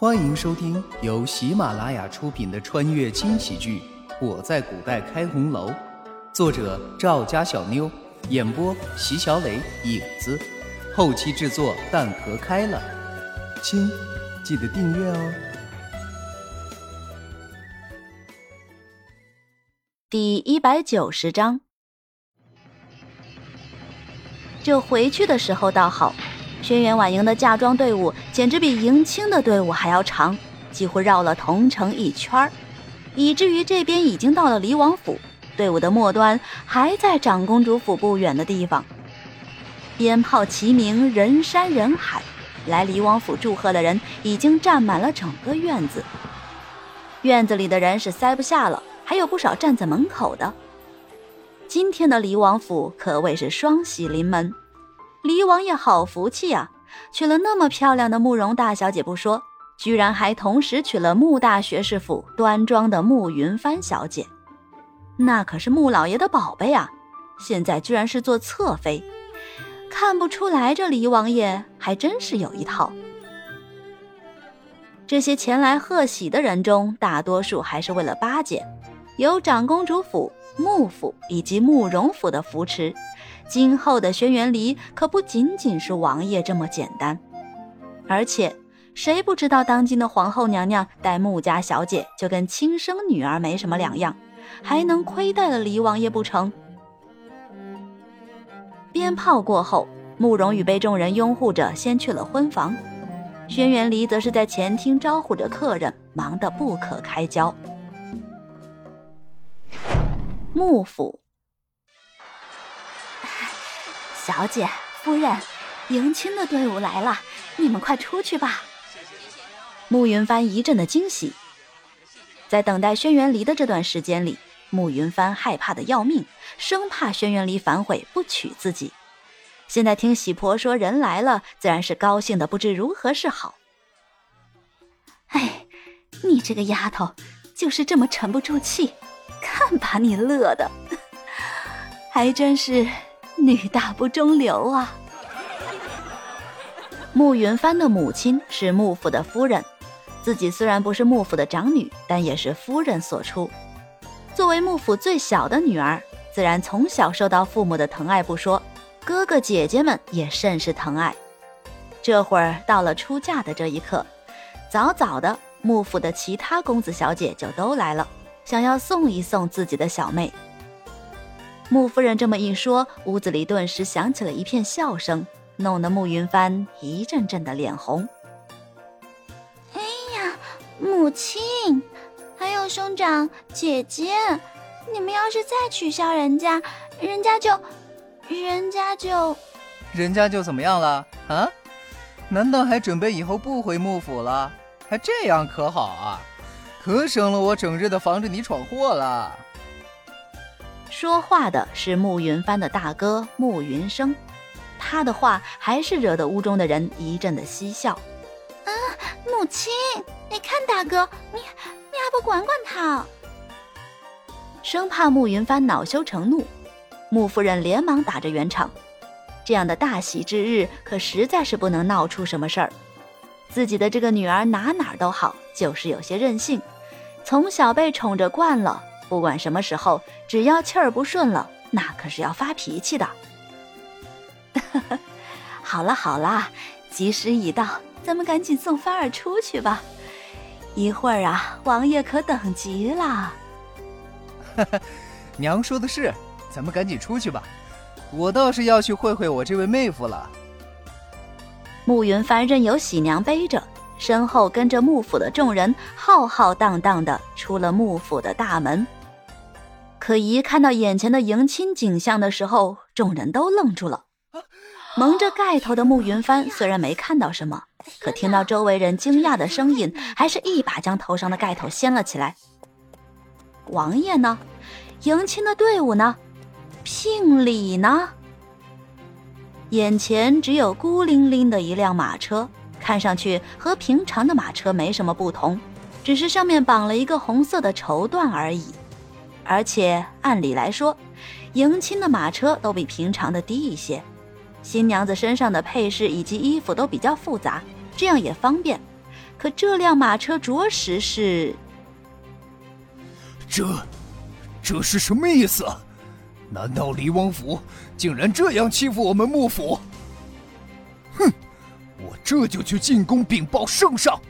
欢迎收听由喜马拉雅出品的穿越轻喜剧《我在古代开红楼》，作者赵家小妞，演播席小磊、影子，后期制作蛋壳开了。亲，记得订阅哦。第一百九十章，这回去的时候倒好。轩辕婉莹的嫁妆队伍简直比迎亲的队伍还要长，几乎绕了同城一圈儿，以至于这边已经到了离王府，队伍的末端还在长公主府不远的地方。鞭炮齐鸣，人山人海，来离王府祝贺的人已经占满了整个院子。院子里的人是塞不下了，还有不少站在门口的。今天的离王府可谓是双喜临门。黎王爷好福气啊，娶了那么漂亮的慕容大小姐不说，居然还同时娶了穆大学士府端庄的慕云帆小姐，那可是穆老爷的宝贝啊！现在居然是做侧妃，看不出来这黎王爷还真是有一套。这些前来贺喜的人中，大多数还是为了巴结，有长公主府、穆府以及慕容府的扶持。今后的轩辕离可不仅仅是王爷这么简单，而且谁不知道当今的皇后娘娘待穆家小姐就跟亲生女儿没什么两样，还能亏待了离王爷不成？鞭炮过后，慕容羽被众人拥护着先去了婚房，轩辕离则是在前厅招呼着客人，忙得不可开交。幕府。小姐、夫人，迎亲的队伍来了，你们快出去吧。慕云帆一阵的惊喜，在等待轩辕离的这段时间里，慕云帆害怕的要命，生怕轩辕离反悔不娶自己。现在听喜婆说人来了，自然是高兴的不知如何是好。哎，你这个丫头，就是这么沉不住气，看把你乐的，还真是。女大不中留啊！慕云帆的母亲是幕府的夫人，自己虽然不是幕府的长女，但也是夫人所出。作为幕府最小的女儿，自然从小受到父母的疼爱不说，哥哥姐姐们也甚是疼爱。这会儿到了出嫁的这一刻，早早的幕府的其他公子小姐就都来了，想要送一送自己的小妹。穆夫人这么一说，屋子里顿时响起了一片笑声，弄得穆云帆一阵阵的脸红。哎呀，母亲，还有兄长姐姐，你们要是再取笑人家，人家就，人家就，人家就怎么样了啊？难道还准备以后不回幕府了？还这样可好啊？可省了我整日的防着你闯祸了。说话的是慕云帆的大哥慕云生，他的话还是惹得屋中的人一阵的嬉笑。啊，母亲，你看大哥，你你还不管管他？生怕慕云帆恼羞成怒，穆夫人连忙打着圆场。这样的大喜之日，可实在是不能闹出什么事儿。自己的这个女儿哪哪都好，就是有些任性，从小被宠着惯了。不管什么时候，只要气儿不顺了，那可是要发脾气的。好了好了，吉时已到，咱们赶紧送帆儿出去吧。一会儿啊，王爷可等急了。娘说的是，咱们赶紧出去吧。我倒是要去会会我这位妹夫了。慕云帆任由喜娘背着，身后跟着幕府的众人，浩浩荡荡的出了幕府的大门。可一看到眼前的迎亲景象的时候，众人都愣住了。蒙着盖头的慕云帆虽然没看到什么，可听到周围人惊讶的声音，还是一把将头上的盖头掀了起来。王爷呢？迎亲的队伍呢？聘礼呢？眼前只有孤零零的一辆马车，看上去和平常的马车没什么不同，只是上面绑了一个红色的绸缎而已。而且按理来说，迎亲的马车都比平常的低一些，新娘子身上的配饰以及衣服都比较复杂，这样也方便。可这辆马车着实是……这，这是什么意思？难道黎王府竟然这样欺负我们幕府？哼，我这就去进宫禀报圣上。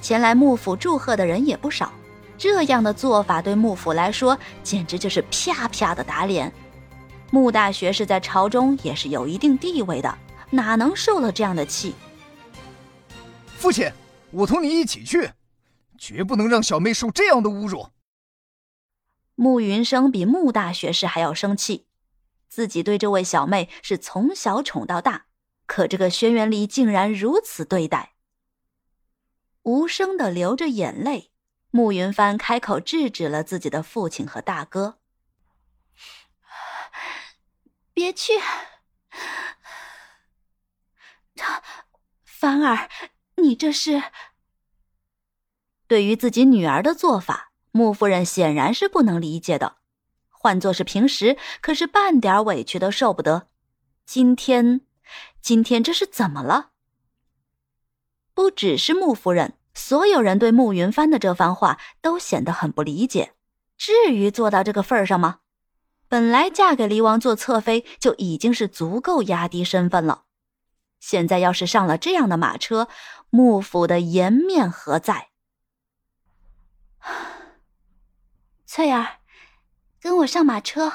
前来幕府祝贺的人也不少，这样的做法对幕府来说简直就是啪啪的打脸。穆大学士在朝中也是有一定地位的，哪能受了这样的气？父亲，我同你一起去，绝不能让小妹受这样的侮辱。穆云生比穆大学士还要生气，自己对这位小妹是从小宠到大，可这个轩辕离竟然如此对待。无声的流着眼泪，穆云帆开口制止了自己的父亲和大哥：“别去，他，帆儿。”你这是对于自己女儿的做法，穆夫人显然是不能理解的。换作是平时，可是半点委屈都受不得。今天，今天这是怎么了？不只是穆夫人，所有人对慕云帆的这番话都显得很不理解。至于做到这个份儿上吗？本来嫁给离王做侧妃就已经是足够压低身份了。现在要是上了这样的马车，幕府的颜面何在？翠儿，跟我上马车。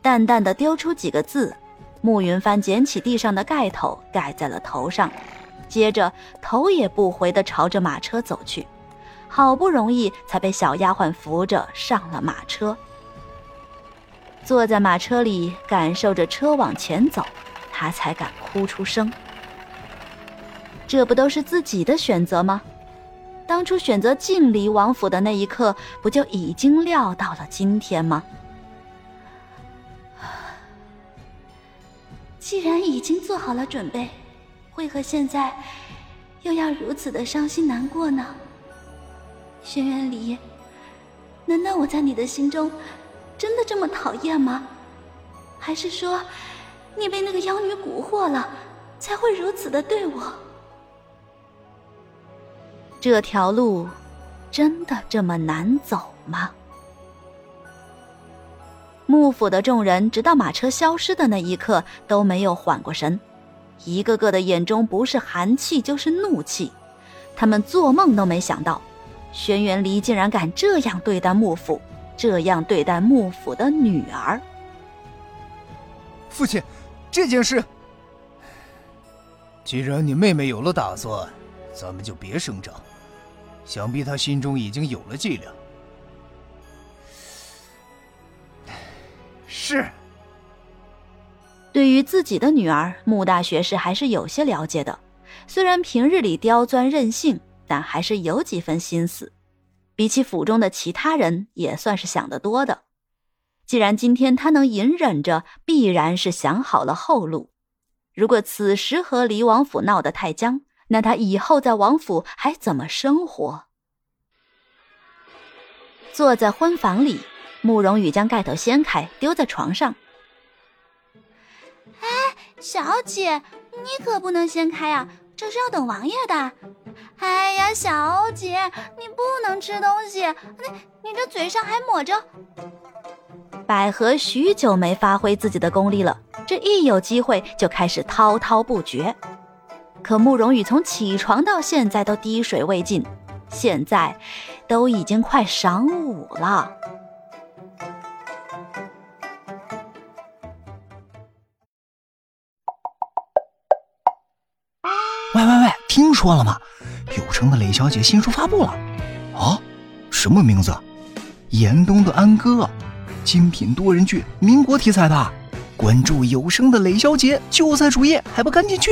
淡淡的丢出几个字，慕云帆捡起地上的盖头盖在了头上，接着头也不回的朝着马车走去，好不容易才被小丫鬟扶着上了马车。坐在马车里，感受着车往前走。他才敢哭出声。这不都是自己的选择吗？当初选择进离王府的那一刻，不就已经料到了今天吗？既然已经做好了准备，为何现在又要如此的伤心难过呢？轩辕离，难道我在你的心中真的这么讨厌吗？还是说？你被那个妖女蛊惑了，才会如此的对我。这条路真的这么难走吗？幕府的众人直到马车消失的那一刻都没有缓过神，一个个的眼中不是寒气就是怒气。他们做梦都没想到，轩辕离竟然敢这样对待幕府，这样对待幕府的女儿。父亲。这件事，既然你妹妹有了打算，咱们就别声张。想必她心中已经有了计量。是。对于自己的女儿，穆大学士还是有些了解的。虽然平日里刁钻任性，但还是有几分心思。比起府中的其他人，也算是想得多的。既然今天他能隐忍着，必然是想好了后路。如果此时和离王府闹得太僵，那他以后在王府还怎么生活？坐在婚房里，慕容羽将盖头掀开，丢在床上。小姐，你可不能先开呀，这是要等王爷的。哎呀，小姐，你不能吃东西，你你这嘴上还抹着。百合许久没发挥自己的功力了，这一有机会就开始滔滔不绝。可慕容羽从起床到现在都滴水未进，现在都已经快晌午了。错了吗？有声的雷小姐新书发布了。啊？什么名字？严冬的安哥。精品多人剧，民国题材的，关注有声的雷小姐就在主页，还不赶紧去！